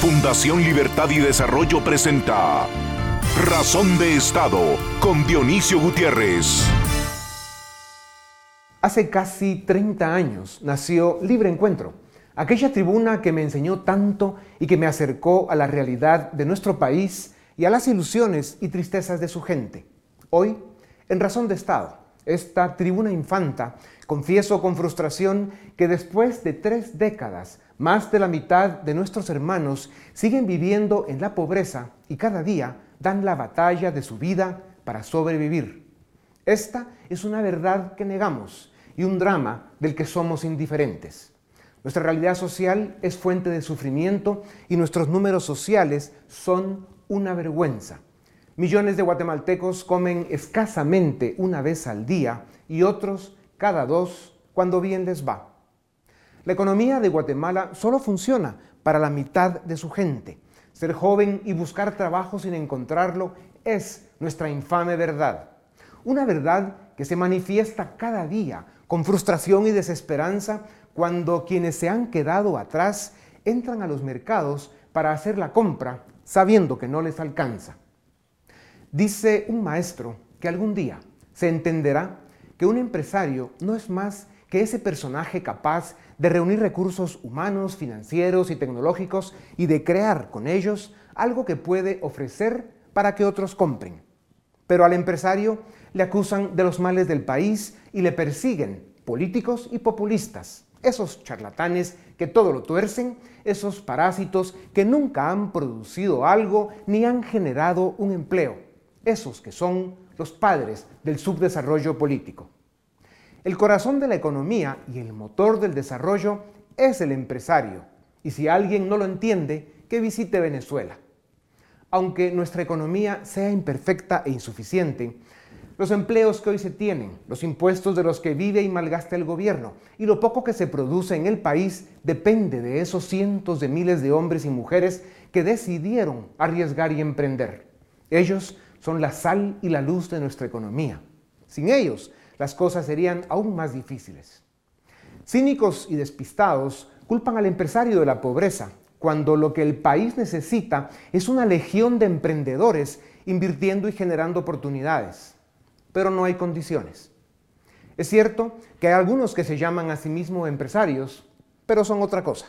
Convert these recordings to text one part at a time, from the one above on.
Fundación Libertad y Desarrollo presenta Razón de Estado con Dionisio Gutiérrez. Hace casi 30 años nació Libre Encuentro, aquella tribuna que me enseñó tanto y que me acercó a la realidad de nuestro país y a las ilusiones y tristezas de su gente. Hoy, en Razón de Estado, esta tribuna infanta, confieso con frustración que después de tres décadas más de la mitad de nuestros hermanos siguen viviendo en la pobreza y cada día dan la batalla de su vida para sobrevivir. Esta es una verdad que negamos y un drama del que somos indiferentes. Nuestra realidad social es fuente de sufrimiento y nuestros números sociales son una vergüenza. Millones de guatemaltecos comen escasamente una vez al día y otros cada dos cuando bien les va. La economía de Guatemala solo funciona para la mitad de su gente. Ser joven y buscar trabajo sin encontrarlo es nuestra infame verdad. Una verdad que se manifiesta cada día con frustración y desesperanza cuando quienes se han quedado atrás entran a los mercados para hacer la compra sabiendo que no les alcanza. Dice un maestro que algún día se entenderá que un empresario no es más que ese personaje capaz de reunir recursos humanos, financieros y tecnológicos y de crear con ellos algo que puede ofrecer para que otros compren. Pero al empresario le acusan de los males del país y le persiguen políticos y populistas, esos charlatanes que todo lo tuercen, esos parásitos que nunca han producido algo ni han generado un empleo, esos que son los padres del subdesarrollo político. El corazón de la economía y el motor del desarrollo es el empresario. Y si alguien no lo entiende, que visite Venezuela. Aunque nuestra economía sea imperfecta e insuficiente, los empleos que hoy se tienen, los impuestos de los que vive y malgasta el gobierno y lo poco que se produce en el país depende de esos cientos de miles de hombres y mujeres que decidieron arriesgar y emprender. Ellos son la sal y la luz de nuestra economía. Sin ellos, las cosas serían aún más difíciles. Cínicos y despistados culpan al empresario de la pobreza, cuando lo que el país necesita es una legión de emprendedores invirtiendo y generando oportunidades. Pero no hay condiciones. Es cierto que hay algunos que se llaman a sí mismos empresarios, pero son otra cosa.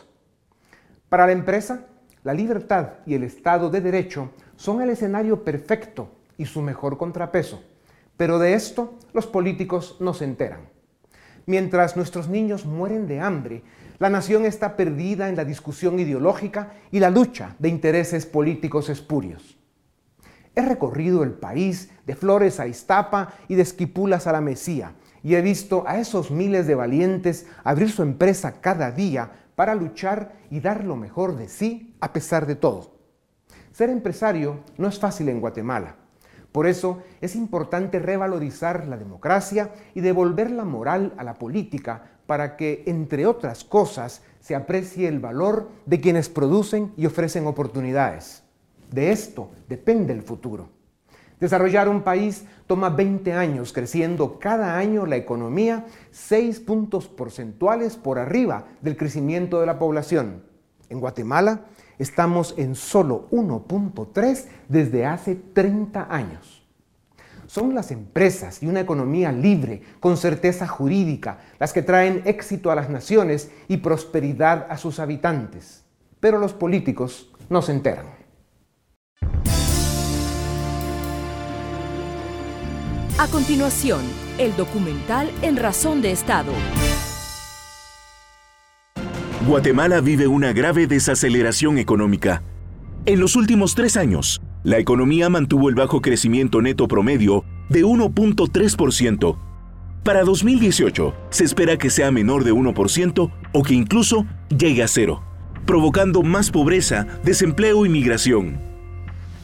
Para la empresa, la libertad y el Estado de Derecho son el escenario perfecto y su mejor contrapeso. Pero de esto los políticos no se enteran. Mientras nuestros niños mueren de hambre, la nación está perdida en la discusión ideológica y la lucha de intereses políticos espurios. He recorrido el país de Flores a Iztapa y de Esquipulas a la Mesía y he visto a esos miles de valientes abrir su empresa cada día para luchar y dar lo mejor de sí a pesar de todo. Ser empresario no es fácil en Guatemala. Por eso es importante revalorizar la democracia y devolver la moral a la política para que, entre otras cosas, se aprecie el valor de quienes producen y ofrecen oportunidades. De esto depende el futuro. Desarrollar un país toma 20 años, creciendo cada año la economía 6 puntos porcentuales por arriba del crecimiento de la población. En Guatemala, Estamos en solo 1.3 desde hace 30 años. Son las empresas y una economía libre, con certeza jurídica, las que traen éxito a las naciones y prosperidad a sus habitantes. Pero los políticos no se enteran. A continuación, el documental En Razón de Estado. Guatemala vive una grave desaceleración económica. En los últimos tres años, la economía mantuvo el bajo crecimiento neto promedio de 1.3%. Para 2018, se espera que sea menor de 1% o que incluso llegue a cero, provocando más pobreza, desempleo y migración.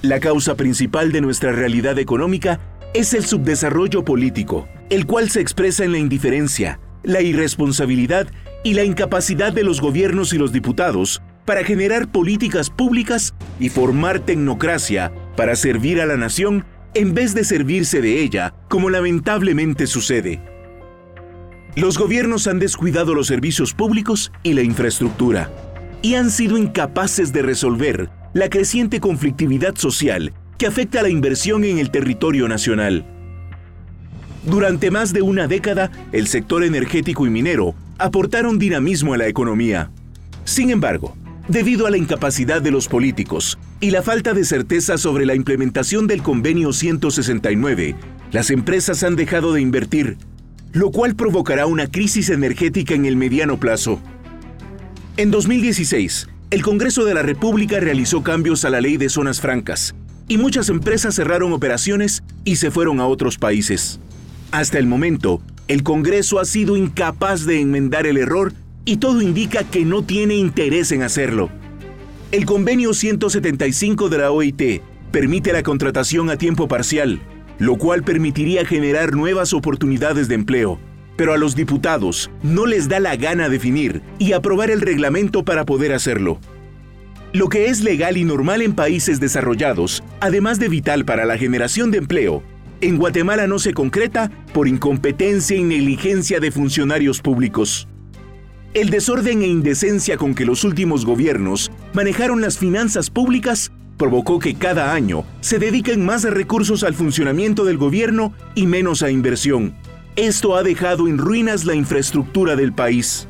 La causa principal de nuestra realidad económica es el subdesarrollo político, el cual se expresa en la indiferencia, la irresponsabilidad y la incapacidad de los gobiernos y los diputados para generar políticas públicas y formar tecnocracia para servir a la nación en vez de servirse de ella, como lamentablemente sucede. Los gobiernos han descuidado los servicios públicos y la infraestructura. y han sido incapaces de resolver la creciente conflictividad social que afecta a la inversión en el territorio nacional. Durante más de una década, el sector energético y minero aportaron dinamismo a la economía. Sin embargo, debido a la incapacidad de los políticos y la falta de certeza sobre la implementación del convenio 169, las empresas han dejado de invertir, lo cual provocará una crisis energética en el mediano plazo. En 2016, el Congreso de la República realizó cambios a la ley de zonas francas y muchas empresas cerraron operaciones y se fueron a otros países. Hasta el momento, el Congreso ha sido incapaz de enmendar el error y todo indica que no tiene interés en hacerlo. El convenio 175 de la OIT permite la contratación a tiempo parcial, lo cual permitiría generar nuevas oportunidades de empleo, pero a los diputados no les da la gana definir y aprobar el reglamento para poder hacerlo. Lo que es legal y normal en países desarrollados, además de vital para la generación de empleo, en Guatemala no se concreta por incompetencia y negligencia de funcionarios públicos. El desorden e indecencia con que los últimos gobiernos manejaron las finanzas públicas provocó que cada año se dediquen más recursos al funcionamiento del gobierno y menos a inversión. Esto ha dejado en ruinas la infraestructura del país.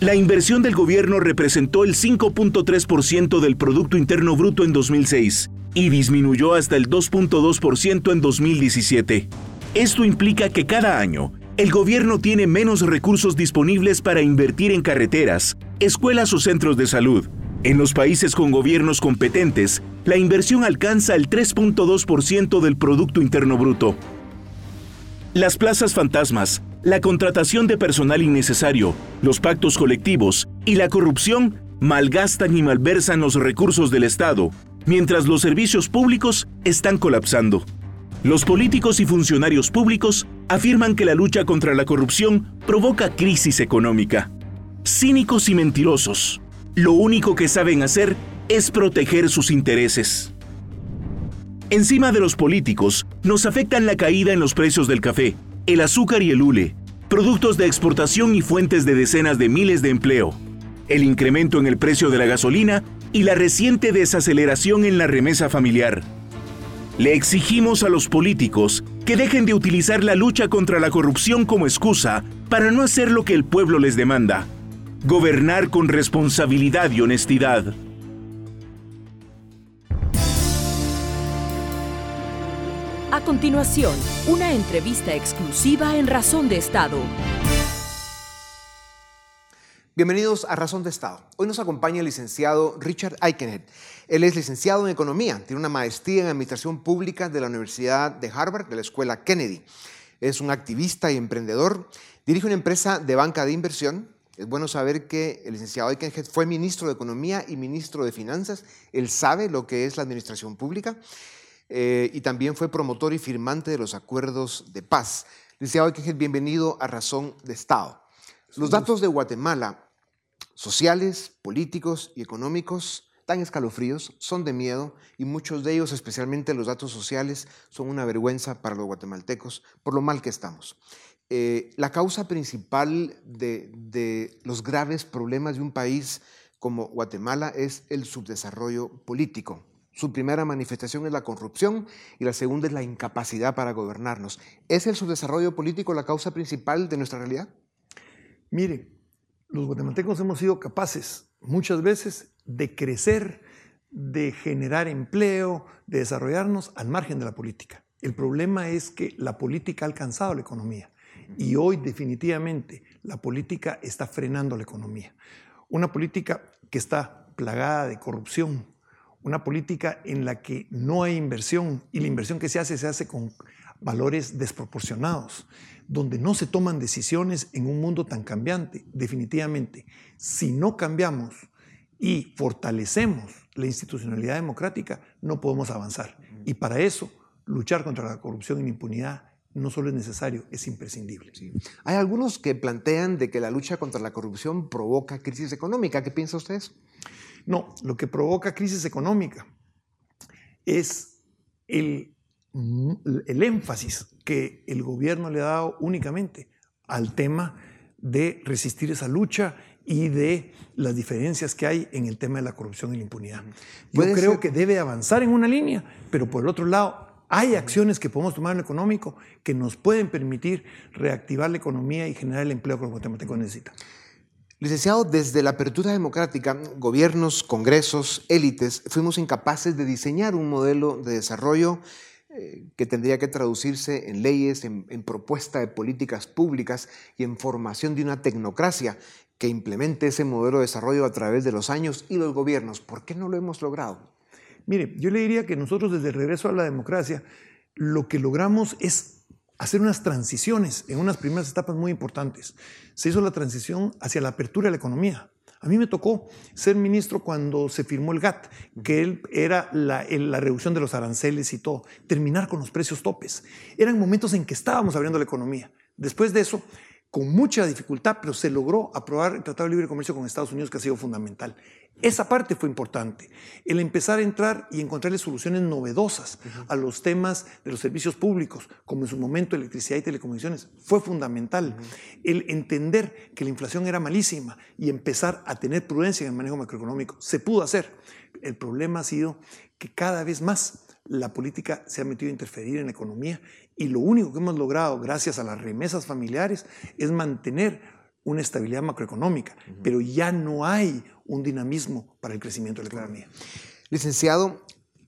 La inversión del gobierno representó el 5.3% del Producto Interno Bruto en 2006 y disminuyó hasta el 2.2% en 2017. Esto implica que cada año el gobierno tiene menos recursos disponibles para invertir en carreteras, escuelas o centros de salud. En los países con gobiernos competentes, la inversión alcanza el 3.2% del Producto Interno Bruto. Las plazas fantasmas, la contratación de personal innecesario, los pactos colectivos y la corrupción malgastan y malversan los recursos del Estado, mientras los servicios públicos están colapsando. Los políticos y funcionarios públicos afirman que la lucha contra la corrupción provoca crisis económica. Cínicos y mentirosos. Lo único que saben hacer es proteger sus intereses. Encima de los políticos, nos afectan la caída en los precios del café, el azúcar y el hule, productos de exportación y fuentes de decenas de miles de empleo, el incremento en el precio de la gasolina y la reciente desaceleración en la remesa familiar. Le exigimos a los políticos que dejen de utilizar la lucha contra la corrupción como excusa para no hacer lo que el pueblo les demanda. Gobernar con responsabilidad y honestidad. A continuación, una entrevista exclusiva en Razón de Estado. Bienvenidos a Razón de Estado. Hoy nos acompaña el licenciado Richard Eikenhead. Él es licenciado en Economía, tiene una maestría en Administración Pública de la Universidad de Harvard, de la Escuela Kennedy. Es un activista y emprendedor, dirige una empresa de banca de inversión. Es bueno saber que el licenciado Eikenhead fue ministro de Economía y ministro de Finanzas. Él sabe lo que es la administración pública eh, y también fue promotor y firmante de los acuerdos de paz. Licenciado Eikenhead, bienvenido a Razón de Estado. Los datos de Guatemala sociales, políticos y económicos tan escalofríos, son de miedo y muchos de ellos, especialmente los datos sociales, son una vergüenza para los guatemaltecos por lo mal que estamos. Eh, la causa principal de, de los graves problemas de un país como Guatemala es el subdesarrollo político. Su primera manifestación es la corrupción y la segunda es la incapacidad para gobernarnos. ¿Es el subdesarrollo político la causa principal de nuestra realidad? Mire, los guatemaltecos hemos sido capaces muchas veces de crecer, de generar empleo, de desarrollarnos al margen de la política. El problema es que la política ha alcanzado la economía y hoy definitivamente la política está frenando la economía. Una política que está plagada de corrupción, una política en la que no hay inversión y la inversión que se hace se hace con valores desproporcionados donde no se toman decisiones en un mundo tan cambiante. Definitivamente, si no cambiamos y fortalecemos la institucionalidad democrática, no podemos avanzar. Y para eso, luchar contra la corrupción y la impunidad no solo es necesario, es imprescindible. Hay algunos que plantean de que la lucha contra la corrupción provoca crisis económica. ¿Qué piensa usted? No, lo que provoca crisis económica es el el énfasis que el gobierno le ha dado únicamente al tema de resistir esa lucha y de las diferencias que hay en el tema de la corrupción y la impunidad. Yo creo que debe avanzar en una línea, pero por el otro lado, hay acciones que podemos tomar en lo económico que nos pueden permitir reactivar la economía y generar el empleo que los guatemaltecos necesitan. Licenciado, desde la apertura democrática, gobiernos, congresos, élites, fuimos incapaces de diseñar un modelo de desarrollo que tendría que traducirse en leyes, en, en, propuesta de políticas públicas y en formación de una tecnocracia que implemente ese modelo de desarrollo a través de los años y los gobiernos. ¿Por qué no lo hemos logrado? Mire, yo le diría que nosotros desde el regreso a la democracia lo que logramos es hacer unas transiciones en unas primeras etapas muy importantes. Se hizo la transición hacia la apertura de la economía. A mí me tocó ser ministro cuando se firmó el GATT, que él era la, la, reducción de los aranceles y todo, terminar con los precios topes. Eran momentos en que estábamos abriendo la economía. Después de eso, con mucha dificultad, pero se logró aprobar el Tratado de Libre Comercio con Estados Unidos, que ha sido fundamental. Esa parte fue importante. El empezar a entrar y encontrarle soluciones novedosas a los temas de los servicios públicos, como en su momento electricidad y telecomunicaciones, fue fundamental. El entender que la inflación era malísima y empezar a tener prudencia en el manejo macroeconómico, se pudo hacer. El problema ha sido que cada vez más la política se ha metido a interferir en la economía y lo único que hemos logrado gracias a las remesas familiares es mantener una estabilidad macroeconómica, pero ya no hay un dinamismo para el crecimiento de la economía. Licenciado,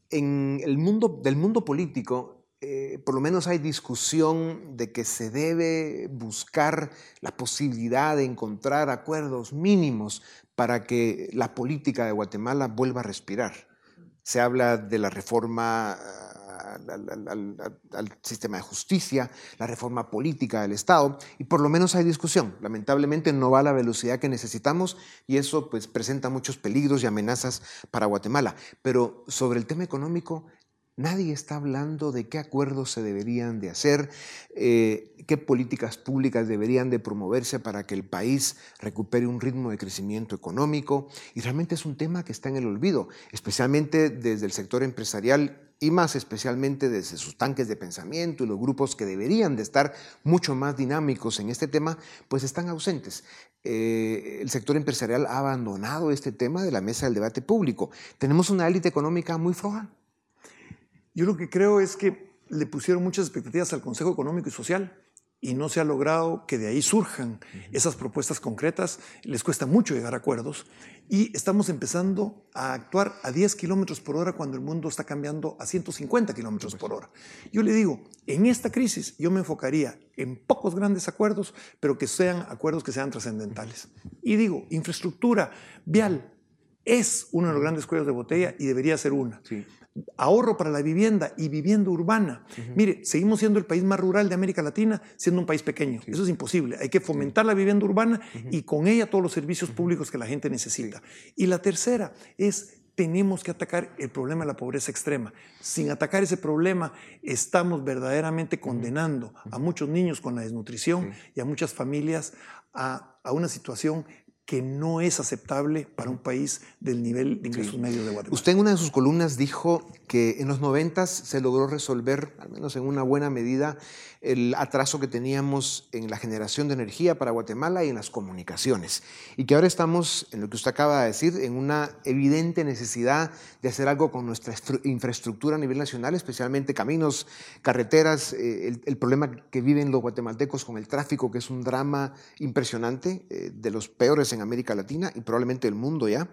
en el mundo del mundo político, eh, por lo menos hay discusión de que se debe buscar la posibilidad de encontrar acuerdos mínimos para que la política de Guatemala vuelva a respirar. Se habla de la reforma al, sistema de justicia, la reforma política del Estado, y por lo menos hay discusión. Lamentablemente no va a la velocidad que necesitamos y eso pues, presenta muchos peligros y amenazas para Guatemala. Pero sobre el tema económico, Nadie está hablando de qué acuerdos se deberían de hacer, eh, qué políticas públicas deberían de promoverse para que el país recupere un ritmo de crecimiento económico. Y realmente es un tema que está en el olvido, especialmente desde el sector empresarial y más especialmente desde sus tanques de pensamiento y los grupos que deberían de estar mucho más dinámicos en este tema, pues están ausentes. Eh, el sector empresarial ha abandonado este tema de la mesa del debate público. Tenemos una élite económica muy floja. Yo lo que creo es que le pusieron muchas expectativas al Consejo Económico y Social y no se ha logrado que de ahí surjan esas propuestas concretas. Les cuesta mucho llegar a acuerdos y estamos empezando a actuar a 10 kilómetros por hora cuando el mundo está cambiando a 150 kilómetros por hora. Yo le digo, en esta crisis yo me enfocaría en pocos grandes acuerdos, pero que sean acuerdos que sean trascendentales. Y digo, infraestructura vial es uno de los grandes cuellos de botella y debería ser una. Sí ahorro para la vivienda y vivienda urbana. Mire, seguimos siendo el país más rural de América Latina, siendo un país pequeño. Eso es imposible. Hay que fomentar la vivienda urbana y con ella todos los servicios públicos que la gente necesita. Y la tercera es tenemos que atacar el problema de la pobreza extrema. Sin atacar ese problema, estamos verdaderamente condenando a muchos niños con la desnutrición y a muchas familias a, a una situación que no es aceptable para un país del nivel de ingresos medios de Guatemala. Usted en una de sus columnas dijo que en los noventas se logró resolver, al menos en una buena medida, el atraso que teníamos en la generación de energía para Guatemala y en las comunicaciones. Y que ahora estamos, en lo que usted acaba de decir, en una evidente necesidad de hacer algo con nuestra infraestructura a nivel nacional, especialmente caminos, carreteras, eh, el, problema que viven los guatemaltecos con el tráfico, que es un drama impresionante, eh, de los peores en América Latina y probablemente el mundo ya.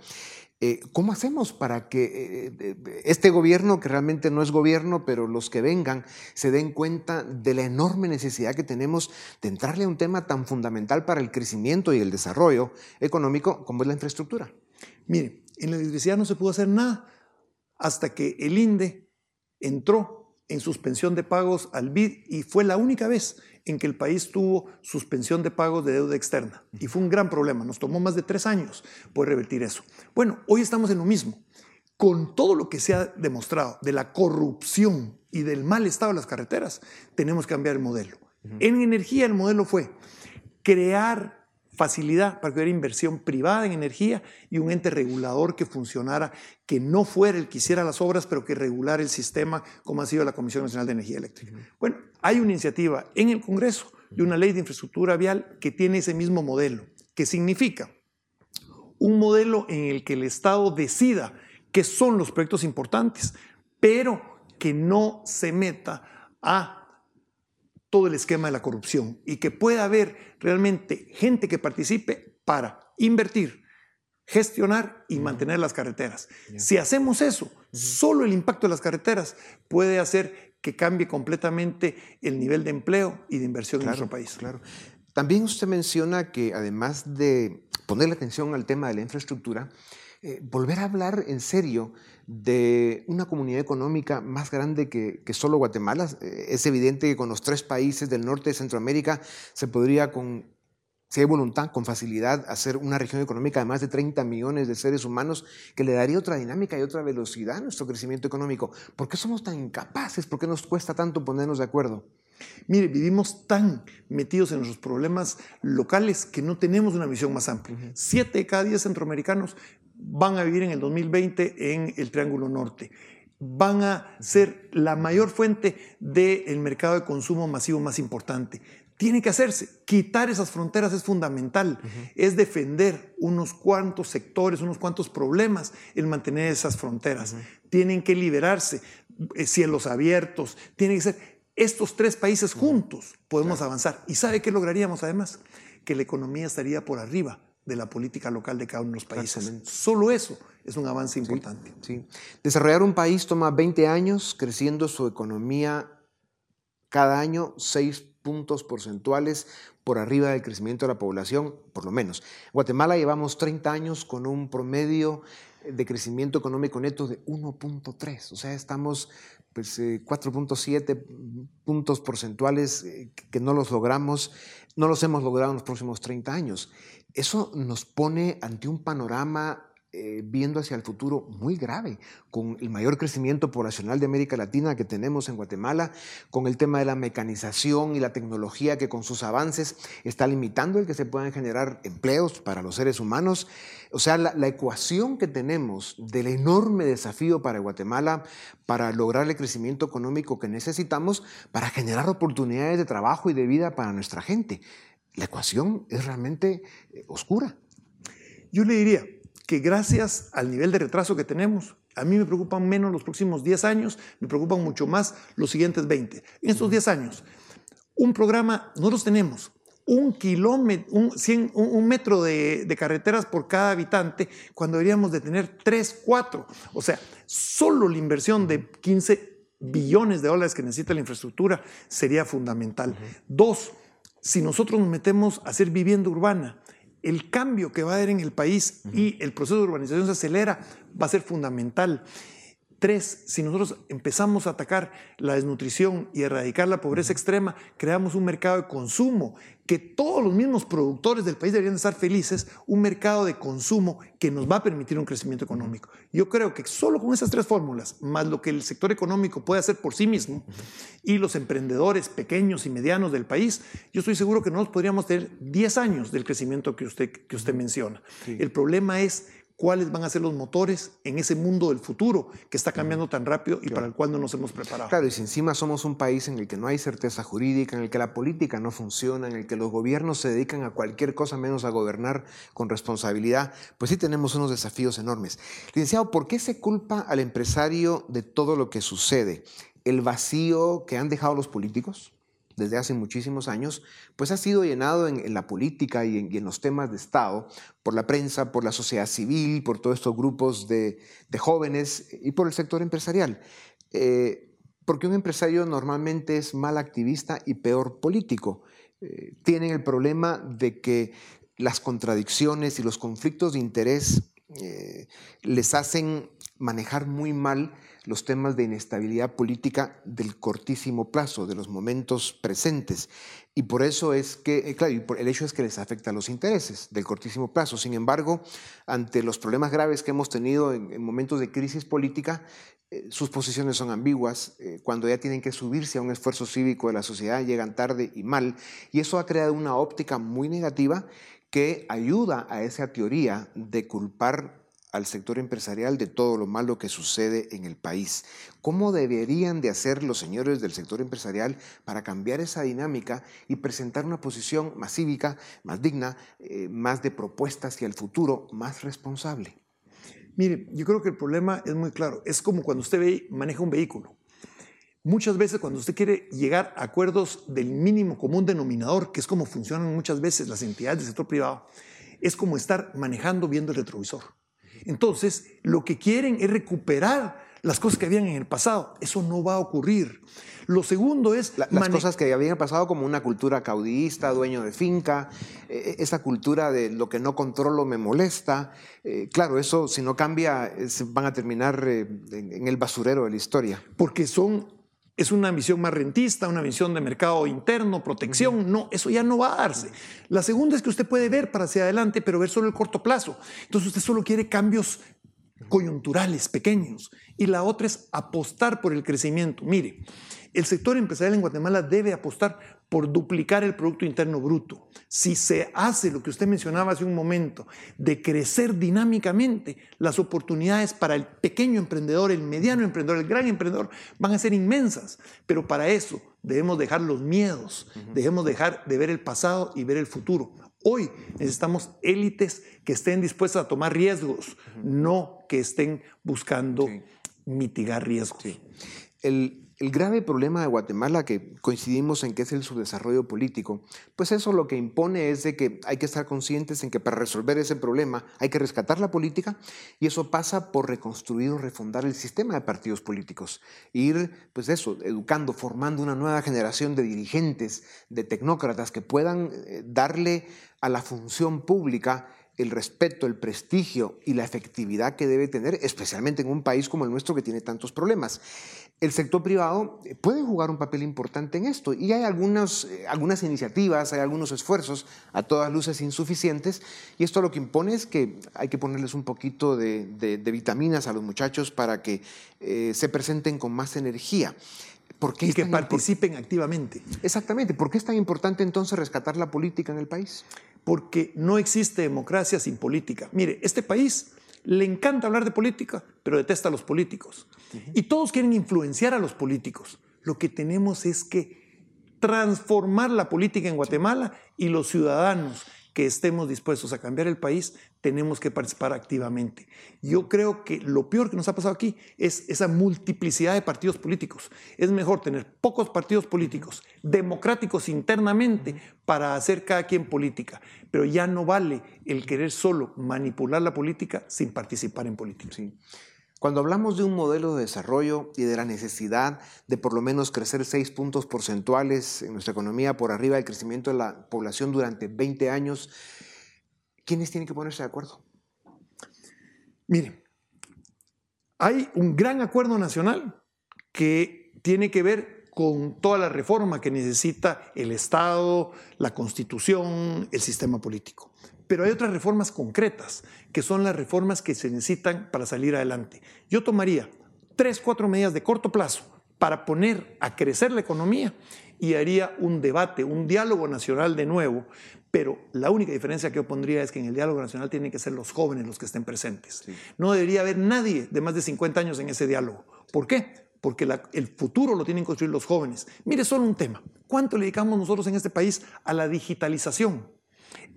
Eh, ¿Cómo hacemos para que eh, este gobierno, que realmente no es gobierno, pero los que vengan, se den cuenta de la enorme necesidad que tenemos de entrarle a un tema tan fundamental para el crecimiento y el desarrollo económico como es la infraestructura? Mire, en la electricidad no se pudo hacer nada hasta que el INDE entró en suspensión de pagos al BID y fue la única vez en que el país tuvo suspensión de pagos de deuda externa. Y fue un gran problema. Nos tomó más de tres años poder revertir eso. Bueno, hoy estamos en lo mismo. Con todo lo que se ha demostrado de la corrupción y del mal estado de las carreteras, tenemos que cambiar el modelo. En energía el modelo fue crear facilidad para que hubiera inversión privada en energía y un ente regulador que funcionara, que no fuera el que hiciera las obras, pero que regulara el sistema como ha sido la Comisión Nacional de Energía Eléctrica. Bueno, hay una iniciativa en el Congreso de una ley de infraestructura vial que tiene ese mismo modelo, que significa un modelo en el que el Estado decida qué son los proyectos importantes, pero que no se meta a todo el esquema de la corrupción y que pueda haber realmente gente que participe para invertir, gestionar y mantener las carreteras. Si hacemos eso, solo el impacto de las carreteras puede hacer que cambie completamente el nivel de empleo y de inversión en nuestro país. Claro. También usted menciona que además de ponerle atención al tema de la infraestructura, eh, volver a hablar en serio de una comunidad económica más grande que, que, solo Guatemala. Eh, es evidente que con los tres países del norte de Centroamérica se podría con si hay voluntad, con facilidad, hacer una región económica de más de 30 millones de seres humanos que le daría otra dinámica y otra velocidad a nuestro crecimiento económico. ¿Por qué somos tan incapaces? ¿Por qué nos cuesta tanto ponernos de acuerdo? Mire, vivimos tan metidos en nuestros problemas locales que no tenemos una visión más amplia. Siete de cada diez centroamericanos van a vivir en el 2020 en el Triángulo Norte van a ser la mayor fuente del mercado de consumo masivo más importante tiene que hacerse. Quitar esas fronteras es fundamental. Es defender unos cuantos sectores, unos cuantos problemas, el mantener esas fronteras. Tienen que liberarse, eh, cielos abiertos, tienen que ser estos tres países juntos podemos avanzar. ¿Y sabe qué lograríamos además? Que la economía estaría por arriba de la política local de cada uno de los países. Solo eso es un avance importante. Sí, Desarrollar un país toma 20 años, creciendo su economía cada año 6 puntos porcentuales por arriba del crecimiento de la población, por lo menos. En Guatemala llevamos 30 años con un promedio de crecimiento económico neto de 1.3, o sea, estamos pues, 4.7 eh, puntos porcentuales eh, que no los logramos, no los hemos logrado en los próximos 30 años. Eso nos pone ante un panorama eh, viendo hacia el futuro muy grave, con el mayor crecimiento poblacional de América Latina que tenemos en Guatemala, con el tema de la mecanización y la tecnología que con sus avances está limitando el que se puedan generar empleos para los seres humanos. O sea, la, la ecuación que tenemos del enorme desafío para Guatemala para lograr el crecimiento económico que necesitamos para generar oportunidades de trabajo y de vida para nuestra gente. La ecuación es realmente eh, oscura. Yo le diría, que gracias al nivel de retraso que tenemos, a mí me preocupan menos los próximos 10 años, me preocupan mucho más los siguientes 20. En estos 10 años, un programa, nosotros tenemos un kilómetro, un, metro de, de, carreteras por cada habitante, cuando deberíamos de tener 3, 4. O sea, solo la inversión de 15 billones de dólares que necesita la infraestructura sería fundamental. Dos, si nosotros nos metemos a hacer vivienda urbana, el cambio que va a haber en el país y el proceso de urbanización se acelera, va a ser fundamental. Tres, si nosotros empezamos a atacar la desnutrición y erradicar la pobreza extrema, creamos un mercado de consumo que todos los mismos productores del país deberían estar felices, un mercado de consumo que nos va a permitir un crecimiento económico. Yo creo que solo con esas tres fórmulas, más lo que el sector económico puede hacer por sí mismo y los emprendedores pequeños y medianos del país, yo estoy seguro que nosotros podríamos tener 10 años del crecimiento que usted, que usted menciona. El problema es cuáles van a ser los motores en ese mundo del futuro que está cambiando tan rápido y para el cual no nos hemos preparado. Claro, y si encima somos un país en el que no hay certeza jurídica, en el que la política no funciona, en el que los gobiernos se dedican a cualquier cosa menos a gobernar con responsabilidad, pues sí tenemos unos desafíos enormes. Licenciado, ¿por qué se culpa al empresario de todo lo que sucede? ¿El vacío que han dejado los políticos? Desde hace muchísimos años, pues ha sido llenado en, la política y en, los temas de Estado por la prensa, por la sociedad civil, por todos estos grupos de, jóvenes y por el sector empresarial. Eh, porque un empresario normalmente es mal activista y peor político. Eh, tienen el problema de que las contradicciones y los conflictos de interés eh, les hacen manejar muy mal los temas de inestabilidad política del cortísimo plazo, de los momentos presentes. Y por eso es que, eh, claro, el hecho es que les afecta a los intereses del cortísimo plazo. Sin embargo, ante los problemas graves que hemos tenido en, momentos de crisis política, eh, sus posiciones son ambiguas. Eh, cuando ya tienen que subirse a un esfuerzo cívico de la sociedad, llegan tarde y mal. Y eso ha creado una óptica muy negativa que ayuda a esa teoría de culpar al sector empresarial de todo lo malo que sucede en el país. ¿Cómo deberían de hacer los señores del sector empresarial para cambiar esa dinámica y presentar una posición más cívica, más digna, eh, más de propuestas hacia el futuro, más responsable? Mire, yo creo que el problema es muy claro. Es como cuando usted maneja un vehículo. Muchas veces cuando usted quiere llegar a acuerdos del mínimo común denominador, que es como funcionan muchas veces las entidades del sector privado, es como estar manejando viendo el retrovisor. Entonces, lo que quieren es recuperar las cosas que habían en el pasado. Eso no va a ocurrir. Lo segundo es... las cosas que habían pasado como una cultura caudillista, dueño de finca, eh, esa cultura de lo que no controlo me molesta. Eh, claro, eso si no cambia van a terminar eh, en el basurero de la historia. Porque son es una visión más rentista, una visión de mercado interno, protección. No, eso ya no va a darse. La segunda es que usted puede ver para hacia adelante, pero ver solo el corto plazo. Entonces usted solo quiere cambios coyunturales, pequeños. Y la otra es apostar por el crecimiento. Mire, el sector empresarial en Guatemala debe apostar por duplicar el Producto Interno Bruto. Si se hace lo que usted mencionaba hace un momento, de crecer dinámicamente, las oportunidades para el pequeño emprendedor, el mediano emprendedor, el gran emprendedor van a ser inmensas. Pero para eso debemos dejar los miedos, debemos dejar de ver el pasado y ver el futuro. Hoy necesitamos élites que estén dispuestas a tomar riesgos, no que estén buscando mitigar riesgos. El, el grave problema de Guatemala, que coincidimos en que es el subdesarrollo político, pues eso lo que impone es de que hay que estar conscientes en que para resolver ese problema hay que rescatar la política y eso pasa por reconstruir o refundar el sistema de partidos políticos. Ir, pues eso, educando, formando una nueva generación de dirigentes, de tecnócratas que puedan eh, darle a la función pública el respeto, el prestigio y la efectividad que debe tener, especialmente en un país como el nuestro que tiene tantos problemas. El sector privado eh, puede jugar un papel importante en esto y hay algunas, eh, algunas iniciativas, hay algunos esfuerzos, a todas luces insuficientes, y esto lo que impone es que hay que ponerles un poquito de, vitaminas a los muchachos para que eh, se presenten con más energía. ¿Por qué y que participen activamente. Exactamente. ¿Por qué es tan importante entonces rescatar la política en el país? Porque no existe democracia sin política. Mire, este país le encanta hablar de política, pero detesta a los políticos. Y todos quieren influenciar a los políticos. Lo que tenemos es que transformar la política en Guatemala y los ciudadanos que estemos dispuestos a cambiar el país, tenemos que participar activamente. Yo creo que lo peor que nos ha pasado aquí es esa multiplicidad de partidos políticos. Es mejor tener pocos partidos políticos, democráticos internamente, para hacer cada quien política. Pero ya no vale el querer solo manipular la política sin participar en política. Cuando hablamos de un modelo de desarrollo y de la necesidad de por lo menos crecer seis puntos porcentuales en nuestra economía por arriba del crecimiento de la población durante 20 años, ¿quiénes tienen que ponerse de acuerdo? Miren, hay un gran acuerdo nacional que tiene que ver con toda la reforma que necesita el Estado, la Constitución, el sistema político. Pero hay otras reformas concretas, que son las reformas que se necesitan para salir adelante. Yo tomaría tres, cuatro medidas de corto plazo para poner a crecer la economía y haría un debate, un diálogo nacional de nuevo, pero la única diferencia que yo pondría es que en el diálogo nacional tienen que ser los jóvenes los que estén presentes. No debería haber nadie de más de 50 años en ese diálogo. ¿Por qué? Porque el futuro lo tienen que construir los jóvenes. Mire, solo un tema. ¿Cuánto le dedicamos nosotros en este país a la digitalización?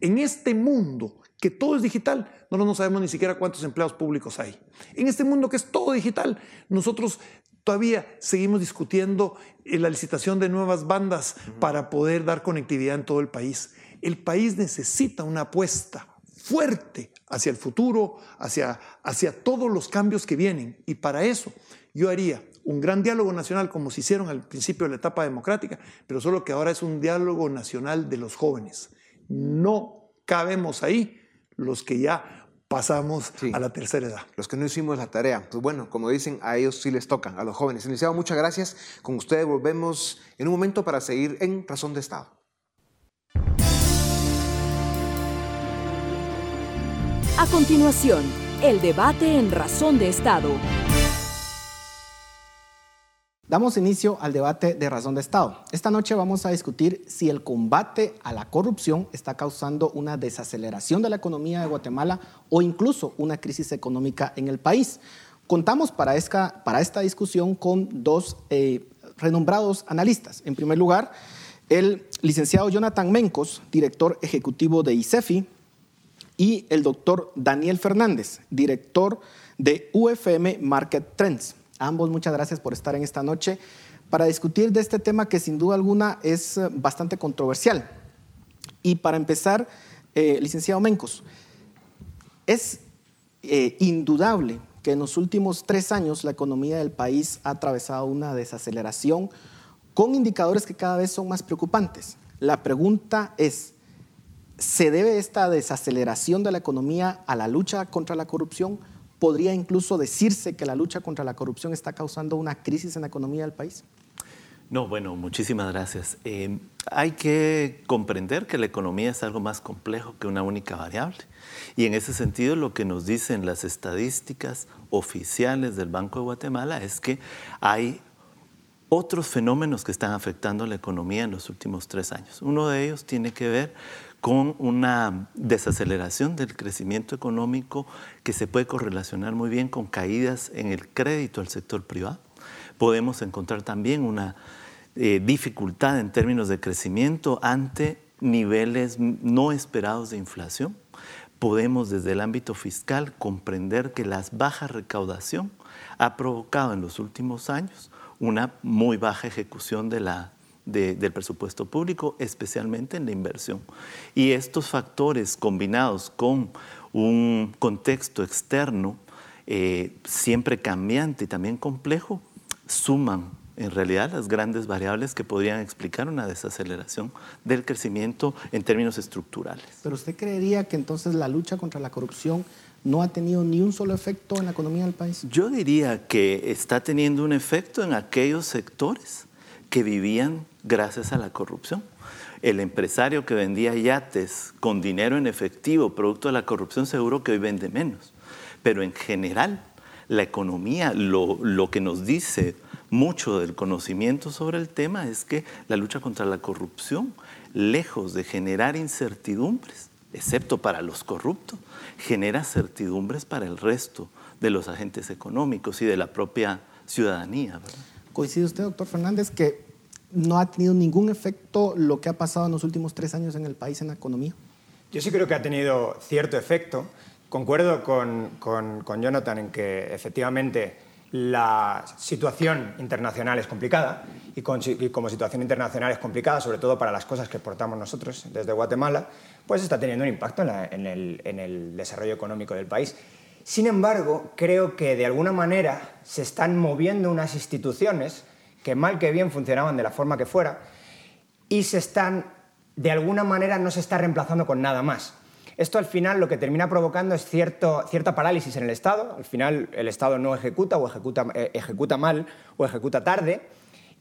En este mundo que todo es digital, no no sabemos ni siquiera cuántos empleados públicos hay. En este mundo que es todo digital, nosotros todavía seguimos discutiendo eh, la licitación de nuevas bandas para poder dar conectividad en todo el país. El país necesita una apuesta fuerte hacia el futuro, hacia, hacia todos los cambios que vienen. Y para eso yo haría un gran diálogo nacional como se hicieron al principio de la etapa democrática, pero solo que ahora es un diálogo nacional de los jóvenes no cabemos ahí los que ya pasamos a la tercera edad. Los que no hicimos la tarea. Pues bueno, como dicen, a ellos sí les tocan, a los jóvenes. Iniciado, muchas gracias. Con ustedes volvemos en un momento para seguir en Razón de Estado. A continuación, el debate en Razón de Estado. Damos inicio al debate de razón de Estado. Esta noche vamos a discutir si el combate a la corrupción está causando una desaceleración de la economía de Guatemala o incluso una crisis económica en el país. Contamos para esta, discusión con dos eh, renombrados analistas. En primer lugar, el licenciado Jonathan Mencos, director ejecutivo de ICEFI, y el doctor Daniel Fernández, director de UFM Market Trends. Ambos muchas gracias por estar en esta noche para discutir de este tema que sin duda alguna es eh, bastante controversial. Y para empezar, eh, licenciado Mencos, es eh, indudable que en los últimos tres años la economía del país ha atravesado una desaceleración con indicadores que cada vez son más preocupantes. La pregunta es, ¿se debe esta desaceleración de la economía a la lucha contra la corrupción? ¿Podría incluso decirse que la lucha contra la corrupción está causando una crisis en la economía del país? No, bueno, muchísimas gracias. Eh, hay que comprender que la economía es algo más complejo que una única variable. Y en ese sentido lo que nos dicen las estadísticas oficiales del Banco de Guatemala es que hay otros fenómenos que están afectando la economía en los últimos tres años. Uno de ellos tiene que ver con una desaceleración del crecimiento económico que se puede correlacionar muy bien con caídas en el crédito al sector privado. Podemos encontrar también una eh, dificultad en términos de crecimiento ante niveles no esperados de inflación. Podemos desde el ámbito fiscal comprender que la baja recaudación ha provocado en los últimos años una muy baja ejecución de la, del presupuesto público, especialmente en la inversión. Y estos factores combinados con un contexto externo eh, siempre cambiante y también complejo, suman en realidad las grandes variables que podrían explicar una desaceleración del crecimiento en términos estructurales. Pero usted creería que entonces la lucha contra la corrupción no ha tenido ni un solo efecto en la economía del país? Yo diría que está teniendo un efecto en aquellos sectores que vivían gracias a la corrupción. El empresario que vendía yates con dinero en efectivo, producto de la corrupción, seguro que hoy vende menos. Pero en general, la economía, lo, que nos dice mucho del conocimiento sobre el tema es que la lucha contra la corrupción, lejos de generar incertidumbres, excepto para los corruptos, genera certidumbres para el resto de los agentes económicos y de la propia ciudadanía. ¿Coincide usted, doctor Fernández, que no ha tenido ningún efecto lo que ha pasado en los últimos tres años en el país en la economía? Yo sí creo que ha tenido cierto efecto. Concuerdo con, con, Jonathan en que efectivamente la situación internacional es complicada y, como situación internacional es complicada, sobre todo para las cosas que exportamos nosotros desde Guatemala, pues está teniendo un impacto en, el, desarrollo económico del país. Sin embargo, creo que de alguna manera se están moviendo unas instituciones que mal que bien funcionaban de la forma que fuera y se están, de alguna manera, no se está reemplazando con nada más. Esto al final lo que termina provocando es cierto, cierta parálisis en el Estado. Al final el Estado no ejecuta o ejecuta, eh, ejecuta mal o ejecuta tarde.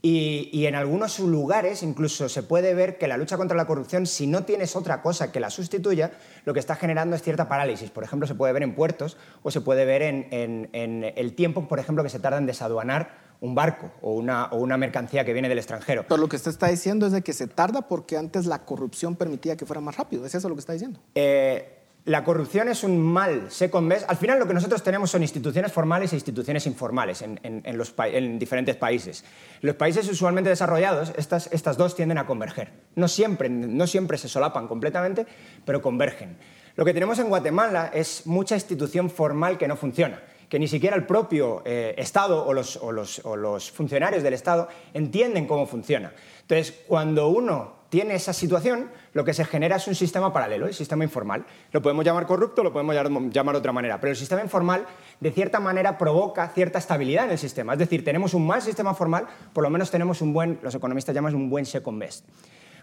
Y, en algunos lugares incluso se puede ver que la lucha contra la corrupción, si no tienes otra cosa que la sustituya, lo que está generando es cierta parálisis. Por ejemplo, se puede ver en puertos o se puede ver en, el tiempo, por ejemplo, que se tarda en desaduanar un barco o una, o una, mercancía que viene del extranjero. Pero lo que usted está diciendo es de que se tarda porque antes la corrupción permitía que fuera más rápido. ¿Es eso lo que está diciendo? Eh, la corrupción es un mal best. Al final lo que nosotros tenemos son instituciones formales e instituciones informales en, los en diferentes países. En los países usualmente desarrollados, estas, estas dos tienden a converger. No siempre, no siempre se solapan completamente, pero convergen. Lo que tenemos en Guatemala es mucha institución formal que no funciona que ni siquiera el propio eh, Estado o los, o los funcionarios del Estado entienden cómo funciona. Entonces, cuando uno tiene esa situación, lo que se genera es un sistema paralelo, el sistema informal. Lo podemos llamar corrupto, lo podemos llamar de otra manera, pero el sistema informal, de cierta manera, provoca cierta estabilidad en el sistema. Es decir, tenemos un mal sistema formal, por lo menos tenemos un buen, los economistas llaman un buen second best.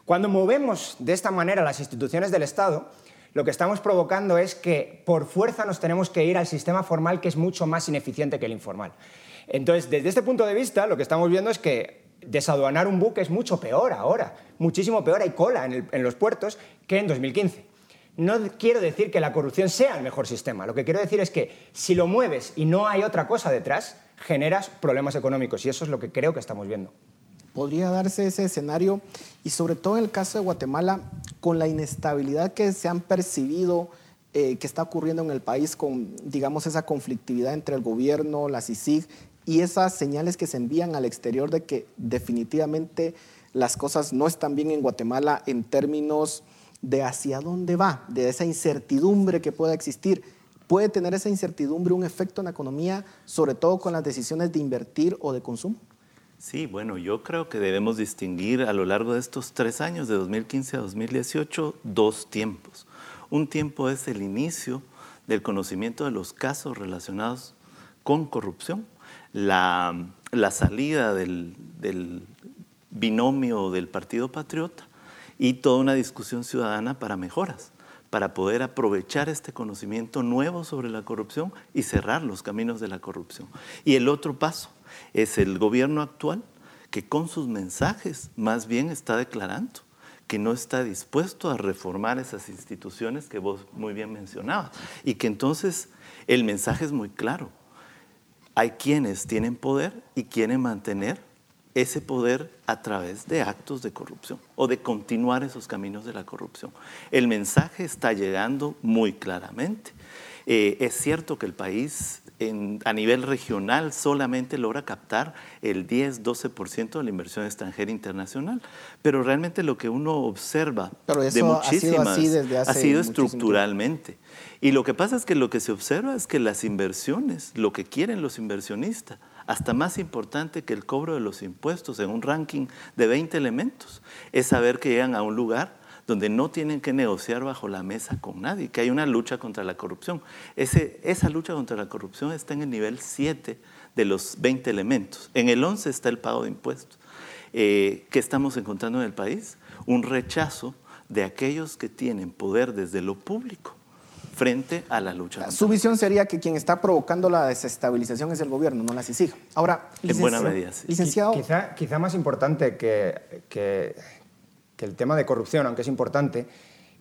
Cuando movemos de esta manera las instituciones del Estado, lo que estamos provocando es que por fuerza nos tenemos que ir al sistema formal que es mucho más ineficiente que el informal. Entonces, desde este punto de vista, lo que estamos viendo es que desaduanar un buque es mucho peor ahora, muchísimo peor, hay cola en, los puertos que en 2015. No quiero decir que la corrupción sea el mejor sistema, lo que quiero decir es que si lo mueves y no hay otra cosa detrás, generas problemas económicos y eso es lo que creo que estamos viendo. Podría darse ese escenario y sobre todo en el caso de Guatemala, con la inestabilidad que se han percibido, eh, que está ocurriendo en el país con, digamos, esa conflictividad entre el gobierno, la CICIG y esas señales que se envían al exterior de que definitivamente las cosas no están bien en Guatemala en términos de hacia dónde va, de esa incertidumbre que pueda existir. ¿Puede tener esa incertidumbre un efecto en la economía, sobre todo con las decisiones de invertir o de consumo? Sí, bueno, yo creo que debemos distinguir a lo largo de estos tres años, de 2015 a 2018, dos tiempos. Un tiempo es el inicio del conocimiento de los casos relacionados con corrupción, la, salida del, binomio del Partido Patriota y toda una discusión ciudadana para mejoras para poder aprovechar este conocimiento nuevo sobre la corrupción y cerrar los caminos de la corrupción. Y el otro paso es el gobierno actual que con sus mensajes más bien está declarando que no está dispuesto a reformar esas instituciones que vos muy bien mencionabas y que entonces el mensaje es muy claro. Hay quienes tienen poder y quieren mantener ese poder a través de actos de corrupción o de continuar esos caminos de la corrupción. El mensaje está llegando muy claramente. Eh, es cierto que el país a nivel regional solamente logra captar el 10-12% de la inversión extranjera internacional, pero realmente lo que uno observa de muchísimas ha sido, ha sido estructuralmente. Y lo que pasa es que lo que se observa es que las inversiones, lo que quieren los inversionistas, hasta más importante que el cobro de los impuestos en un ranking de 20 elementos, es saber que llegan a un lugar donde no tienen que negociar bajo la mesa con nadie, que hay una lucha contra la corrupción. Ese, esa lucha contra la corrupción está en el nivel 7 de los 20 elementos. En el 11 está el pago de impuestos. Eh, ¿Qué estamos encontrando en el país? Un rechazo de aquellos que tienen poder desde lo público frente a la lucha. Su visión sería que quien está provocando la desestabilización es el gobierno, no la CICIG. Ahora, en buena medida, licenciado... Quizá, quizá, más importante que, que, el tema de corrupción, aunque es importante,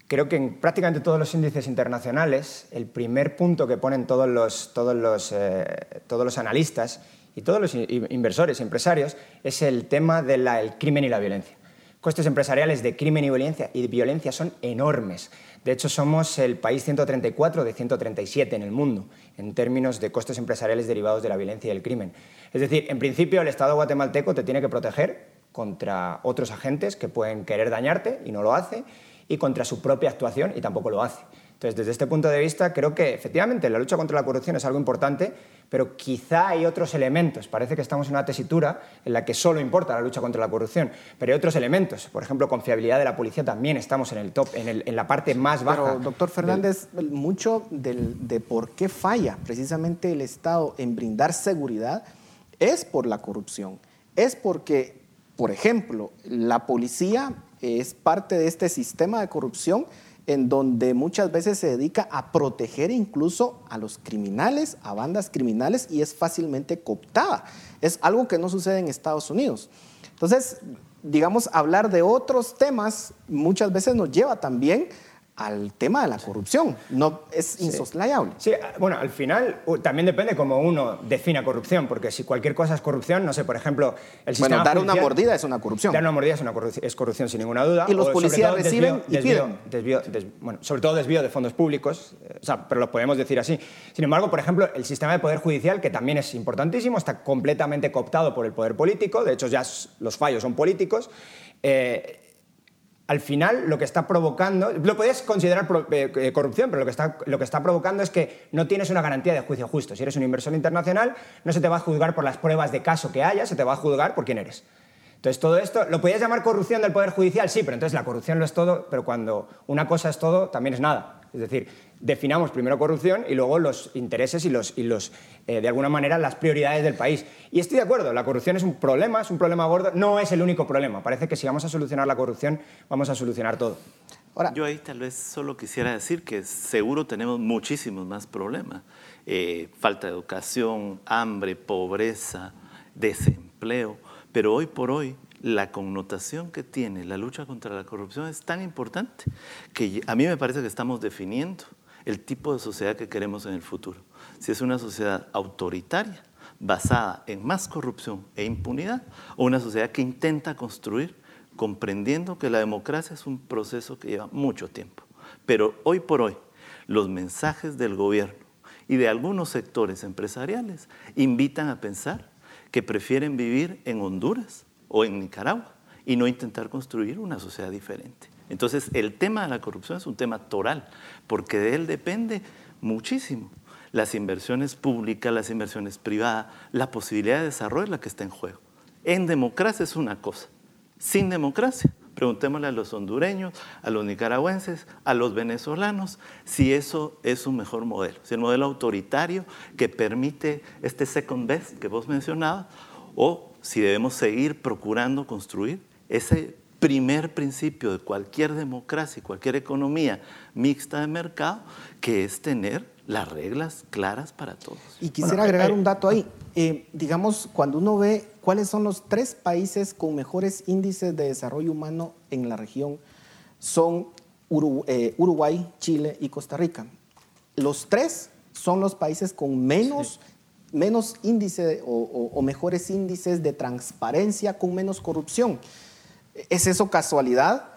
creo que en prácticamente todos los índices internacionales, el primer punto que ponen todos los, todos los, eh, todos los analistas y todos los inversores y empresarios es el tema del crimen y la violencia. Costes empresariales de crimen y violencia, y violencia son enormes. De hecho, somos el país 134 de 137 en el mundo en términos de costes empresariales derivados de la violencia y el crimen. Es decir, en principio el Estado guatemalteco te tiene que proteger contra otros agentes que pueden querer dañarte y no lo hace, y contra su propia actuación y tampoco lo hace. Entonces, desde este punto de vista, creo que efectivamente la lucha contra la corrupción es algo importante, pero quizá hay otros elementos. Parece que estamos en una tesitura en la que solo importa la lucha contra la corrupción, pero hay otros elementos. Por ejemplo, confiabilidad de la policía también estamos en el top, en, la parte más baja. Pero, doctor Fernández, mucho de por qué falla precisamente el Estado en brindar seguridad es por la corrupción. Es porque, por ejemplo, la policía es parte de este sistema de corrupción en donde muchas veces se dedica a proteger incluso a los criminales, a bandas criminales y es fácilmente cooptada. Es algo que no sucede en Estados Unidos. Entonces, digamos, hablar de otros temas muchas veces nos lleva también al tema de la corrupción. No es insoslayable. Sí. bueno, al final también depende cómo uno defina corrupción, porque si cualquier cosa es corrupción, no sé, por ejemplo, el sistema Bueno, dar una mordida es una corrupción. Dar una mordida es, una corrupción, es corrupción sin ninguna duda. Y los policías reciben y piden. bueno, sobre todo desvío de fondos públicos, eh, o sea, pero lo podemos decir así. Sin embargo, por ejemplo, el sistema de poder judicial, que también es importantísimo, está completamente cooptado por el poder político, de hecho ya los fallos son políticos. Eh, al final lo que está provocando, lo puedes considerar eh, eh, corrupción, pero lo que, está, lo que está provocando es que no tienes una garantía de juicio justo. Si eres un inversor internacional, no se te va a juzgar por las pruebas de caso que haya, se te va a juzgar por quién eres. Entonces, todo esto, ¿lo podías llamar corrupción del Poder Judicial? Sí, pero entonces la corrupción lo es todo, pero cuando una cosa es todo, también es nada. Es decir, definamos primero corrupción y luego los intereses y, los, eh, de alguna manera las prioridades del país. Y estoy de acuerdo, la corrupción es un problema, es un problema gordo, no es el único problema. Parece que si vamos a solucionar la corrupción, vamos a solucionar todo. Ahora, Yo ahí tal vez solo quisiera decir que seguro tenemos muchísimos más problemas. Eh, falta de educación, hambre, pobreza, desempleo. Pero hoy por hoy la connotación que tiene la lucha contra la corrupción es tan importante que a mí me parece que estamos definiendo el tipo de sociedad que queremos en el futuro. Si es una sociedad autoritaria, basada en más corrupción e impunidad o una sociedad que intenta construir comprendiendo que la democracia es un proceso que lleva mucho tiempo. Pero hoy por hoy, los mensajes del gobierno y de algunos sectores empresariales invitan a pensar que prefieren vivir en Honduras o en Nicaragua y no intentar construir una sociedad diferente. Entonces, el tema de la corrupción es un tema toral, porque de él depende muchísimo las inversiones públicas, las inversiones privadas, la posibilidad de desarrollo es la que está en juego. En democracia es una cosa, sin democracia. Preguntémosle a los hondureños, a los nicaragüenses, a los venezolanos, si eso es un mejor modelo, si el modelo autoritario que permite este second best que vos mencionabas, o si debemos seguir procurando construir ese primer principio de cualquier democracia y cualquier economía mixta de mercado, que es tener las reglas claras para todos. Y quisiera agregar un dato ahí. Eh, digamos, cuando uno ve cuáles son los tres países con mejores índices de desarrollo humano en la región, son eh, Uruguay, Chile y Costa Rica. Los tres son los países con menos, menos índice o, mejores índices de transparencia, con menos corrupción. ¿Es eso casualidad?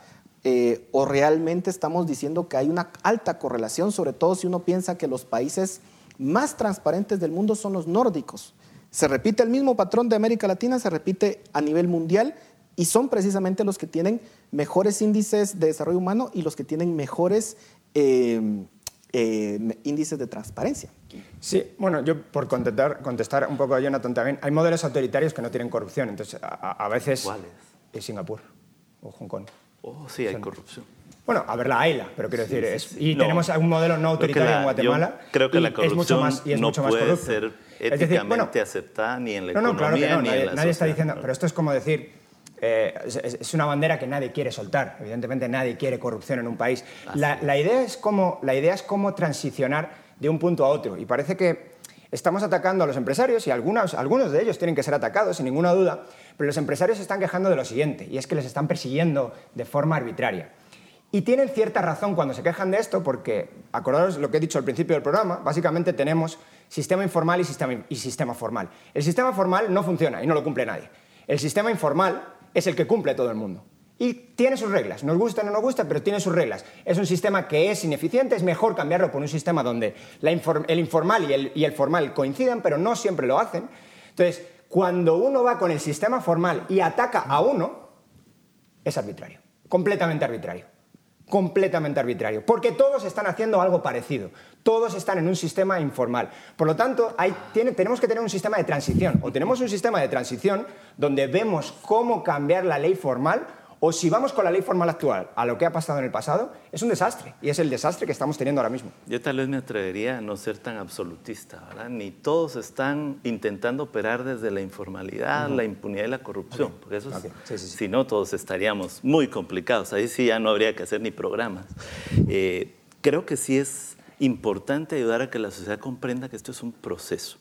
Eh, o realmente estamos diciendo que hay una alta correlación, sobre todo si uno piensa que los países más transparentes del mundo son los nórdicos. Se repite el mismo patrón de América Latina, se repite a nivel mundial y son precisamente los que tienen mejores índices de desarrollo humano y los que tienen mejores eh, eh, índices de transparencia. Sí, bueno, yo por contestar, contestar un poco a Jonathan también, hay modelos autoritarios que no tienen corrupción, entonces a, a veces... ¿Cuáles? Singapur o Hong Kong. Oh, sí, hay corrupción. Bueno, a ver la AILA, pero quiero decir, y tenemos un modelo no autoritario en Guatemala. Creo que la corrupción es mucho más, y es no mucho más puede ser éticamente aceptada ni en la economía claro que no, nadie, nadie está diciendo, pero esto es como decir, eh, es, una bandera que nadie quiere soltar. Evidentemente nadie quiere corrupción en un país. La, la, idea es cómo, la idea es cómo transicionar de un punto a otro. Y parece que estamos atacando a los empresarios y algunos, algunos de ellos tienen que ser atacados, sin ninguna duda, pero los empresarios se están quejando de lo siguiente, y es que les están persiguiendo de forma arbitraria. Y tienen cierta razón cuando se quejan de esto, porque, acordaros lo que he dicho al principio del programa, básicamente tenemos sistema informal y sistema, y sistema formal. El sistema formal no funciona y no lo cumple nadie. El sistema informal es el que cumple todo el mundo. Y tiene sus reglas, nos gusta o no nos gusta, pero tiene sus reglas. Es un sistema que es ineficiente, es mejor cambiarlo por un sistema donde el informal y el, y el formal coincidan, pero no siempre lo hacen. Entonces, cuando uno va con el sistema formal y ataca a uno, es arbitrario, completamente arbitrario completamente arbitrario, porque todos están haciendo algo parecido, todos están en un sistema informal. Por lo tanto, tenemos que tener un sistema de transición, o tenemos un sistema de transición donde vemos cómo cambiar la ley formal o si vamos con la ley formal actual a lo que ha pasado en el pasado, es un desastre. Y es el desastre que estamos teniendo ahora mismo. Yo tal vez me atrevería a no ser tan absolutista, ¿verdad? Ni todos están intentando operar desde la informalidad, la impunidad y la corrupción. Porque eso, si no, todos estaríamos muy complicados. Ahí sí ya no habría que hacer ni programas. Eh, creo que sí es importante ayudar a que la sociedad comprenda que esto es un proceso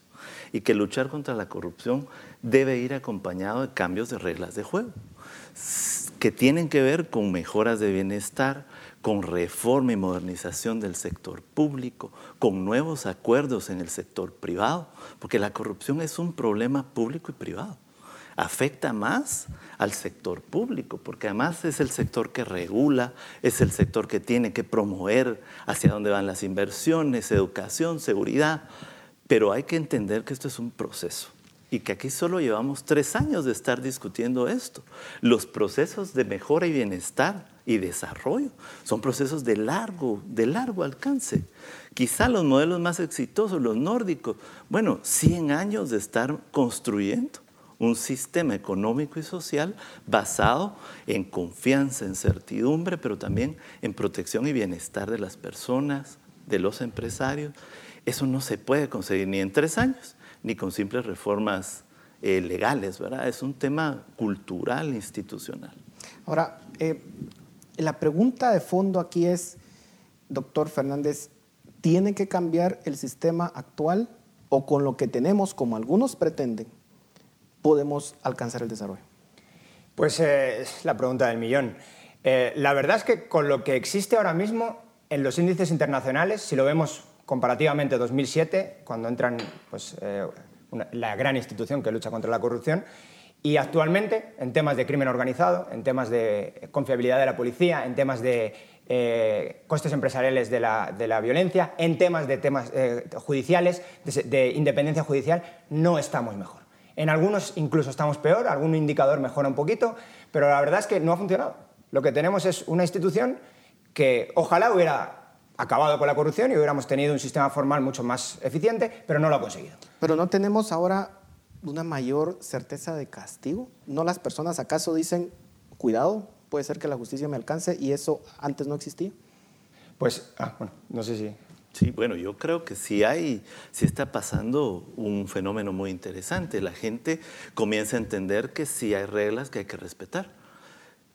y que luchar contra la corrupción debe ir acompañado de cambios de reglas de juego que tienen que ver con mejoras de bienestar, con reforma y modernización del sector público, con nuevos acuerdos en el sector privado, porque la corrupción es un problema público y privado. Afecta más al sector público, porque además es el sector que regula, es el sector que tiene que promover hacia dónde van las inversiones, educación, seguridad, pero hay que entender que esto es un proceso y que aquí solo llevamos tres años de estar discutiendo esto. Los procesos de mejora y bienestar y desarrollo son procesos de largo, de largo alcance. Quizá los modelos más exitosos, los nórdicos, bueno, 100 años de estar construyendo un sistema económico y social basado en confianza, en certidumbre, pero también en protección y bienestar de las personas, de los empresarios. Eso no se puede conseguir ni en tres años ni con simples reformas eh, legales, ¿verdad? Es un tema cultural, institucional. Ahora, eh, la pregunta de fondo aquí es, doctor Fernández, ¿tiene que cambiar el sistema actual o con lo que tenemos, como algunos pretenden, podemos alcanzar el desarrollo? Pues eh, es la pregunta del millón. la verdad es que con lo que existe ahora mismo en los índices internacionales, si lo vemos comparativamente 2007, cuando entran pues, eh, la gran institución que lucha contra la corrupción. Y actualmente, en temas de crimen organizado, en temas de confiabilidad de la policía, en temas de eh, costes empresariales de la, violencia, en temas de temas eh, judiciales, de, independencia judicial, no estamos mejor. En algunos incluso estamos peor, algún indicador mejora un poquito, pero la verdad es que no ha funcionado. Lo que tenemos es una institución que ojalá hubiera acabado con la corrupción y hubiéramos tenido un sistema formal mucho más eficiente, pero no lo ha conseguido. Pero no tenemos ahora una mayor certeza de castigo. ¿No las personas acaso dicen, cuidado, puede ser que la justicia me alcance y eso antes no existía? Pues, ah, bueno, no sé si... Sí, bueno, yo creo que sí hay, sí está pasando un fenómeno muy interesante. La gente comienza a entender que sí hay reglas que hay que respetar.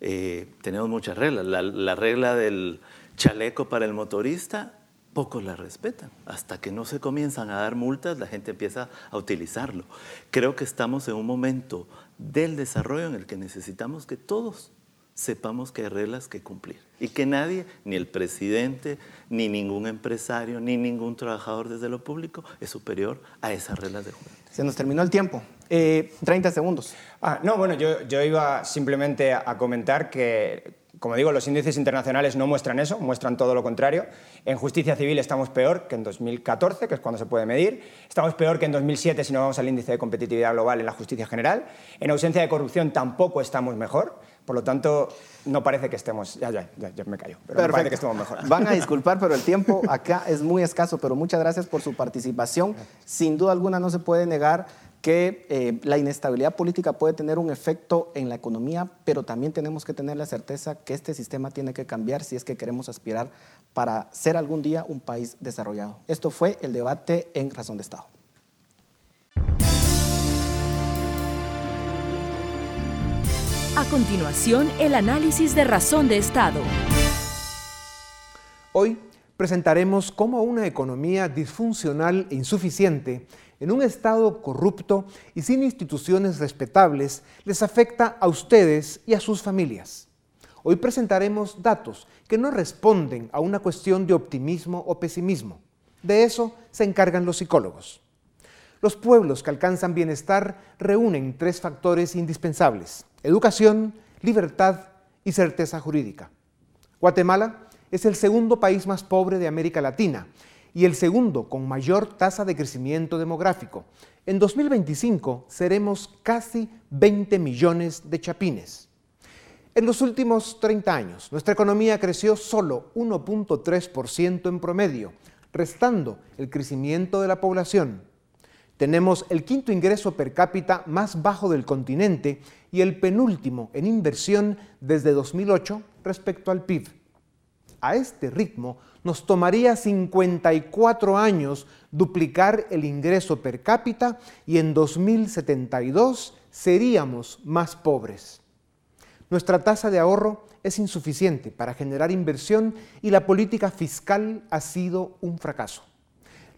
Eh, tenemos muchas reglas. La, regla del chaleco para el motorista, pocos la respetan. Hasta que no se comienzan a dar multas, la gente empieza a utilizarlo. Creo que estamos en un momento del desarrollo en el que necesitamos que todos sepamos que hay reglas que cumplir y que nadie, ni el presidente, ni ningún empresario, ni ningún trabajador desde lo público es superior a esas reglas de juego. Se nos terminó el tiempo. 30 eh, segundos. Ah, no, bueno, yo, yo iba simplemente a comentar que como digo, los índices internacionales no muestran eso, muestran todo lo contrario. En justicia civil estamos peor que en 2014, que es cuando se puede medir. Estamos peor que en 2007 si no vamos al índice de competitividad global en la justicia general. En ausencia de corrupción tampoco estamos mejor. Por lo tanto, no parece que estemos. Ya, ya, ya, me callo. Pero parece que estemos mejor. Van a disculpar, pero el tiempo acá es muy escaso. Pero muchas gracias por su participación. Sin duda alguna, no se puede negar que eh, la inestabilidad política puede tener un efecto en la economía, pero también tenemos que tener la certeza que este sistema tiene que cambiar si es que queremos aspirar para ser algún día un país desarrollado. Esto fue el debate en Razón de Estado. A continuación, el análisis de Razón de Estado. Hoy presentaremos cómo una economía disfuncional e insuficiente en un Estado corrupto y sin instituciones respetables les afecta a ustedes y a sus familias. Hoy presentaremos datos que no responden a una cuestión de optimismo o pesimismo. De eso se encargan los psicólogos. Los pueblos que alcanzan bienestar reúnen tres factores indispensables, educación, libertad y certeza jurídica. Guatemala es el segundo país más pobre de América Latina y el segundo con mayor tasa de crecimiento demográfico. En 2025 seremos casi 20 millones de chapines. En los últimos 30 años, nuestra economía creció solo 1.3% en promedio, restando el crecimiento de la población. Tenemos el quinto ingreso per cápita más bajo del continente y el penúltimo en inversión desde 2008 respecto al PIB. A este ritmo, nos tomaría 54 años duplicar el ingreso per cápita y en 2072 seríamos más pobres. Nuestra tasa de ahorro es insuficiente para generar inversión y la política fiscal ha sido un fracaso.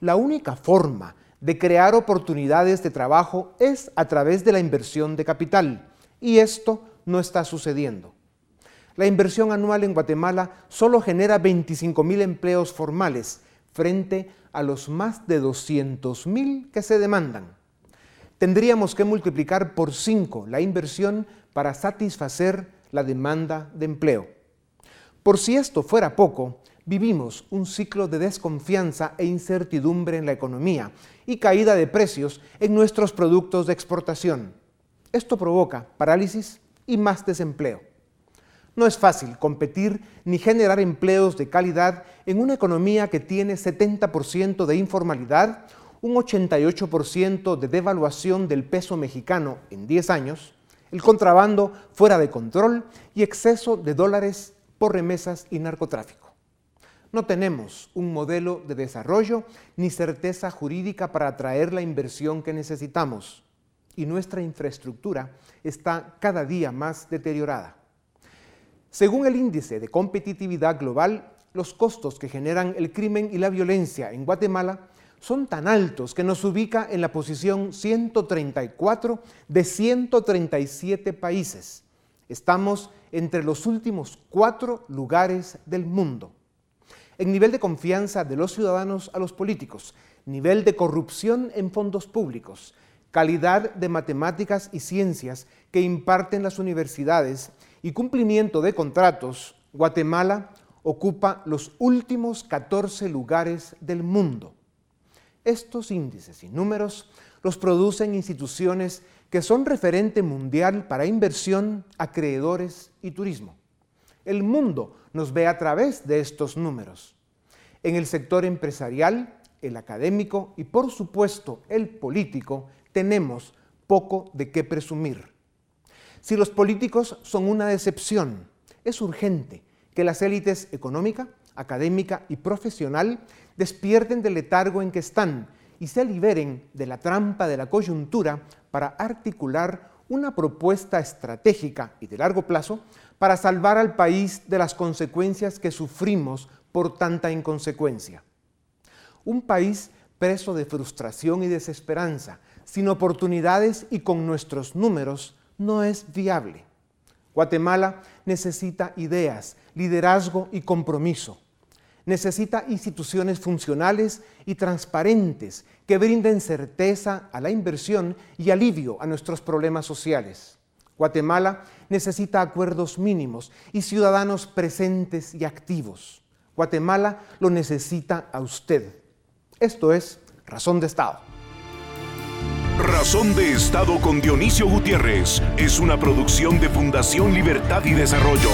La única forma de crear oportunidades de trabajo es a través de la inversión de capital y esto no está sucediendo. La inversión anual en Guatemala solo genera 25 mil empleos formales frente a los más de 200 mil que se demandan. Tendríamos que multiplicar por 5 la inversión para satisfacer la demanda de empleo. Por si esto fuera poco, vivimos un ciclo de desconfianza e incertidumbre en la economía y caída de precios en nuestros productos de exportación. Esto provoca parálisis y más desempleo. No es fácil competir ni generar empleos de calidad en una economía que tiene 70% de informalidad, un 88% de devaluación del peso mexicano en 10 años, el contrabando fuera de control y exceso de dólares por remesas y narcotráfico. No tenemos un modelo de desarrollo ni certeza jurídica para atraer la inversión que necesitamos y nuestra infraestructura está cada día más deteriorada. Según el índice de competitividad global, los costos que generan el crimen y la violencia en Guatemala son tan altos que nos ubica en la posición 134 de 137 países. Estamos entre los últimos cuatro lugares del mundo. En nivel de confianza de los ciudadanos a los políticos, nivel de corrupción en fondos públicos, calidad de matemáticas y ciencias que imparten las universidades y cumplimiento de contratos, Guatemala ocupa los últimos 14 lugares del mundo. Estos índices y números los producen instituciones que son referente mundial para inversión, acreedores y turismo. El mundo nos ve a través de estos números. En el sector empresarial, el académico y por supuesto el político tenemos poco de qué presumir. Si los políticos son una decepción, es urgente que las élites económica, académica y profesional despierten del letargo en que están y se liberen de la trampa de la coyuntura para articular una propuesta estratégica y de largo plazo para salvar al país de las consecuencias que sufrimos por tanta inconsecuencia. Un país preso de frustración y desesperanza, sin oportunidades y con nuestros números, no es viable. Guatemala necesita ideas, liderazgo y compromiso. Necesita instituciones funcionales y transparentes que brinden certeza a la inversión y alivio a nuestros problemas sociales. Guatemala necesita acuerdos mínimos y ciudadanos presentes y activos. Guatemala lo necesita a usted. Esto es Razón de Estado. Razón de Estado con Dionisio Gutiérrez es una producción de Fundación Libertad y Desarrollo.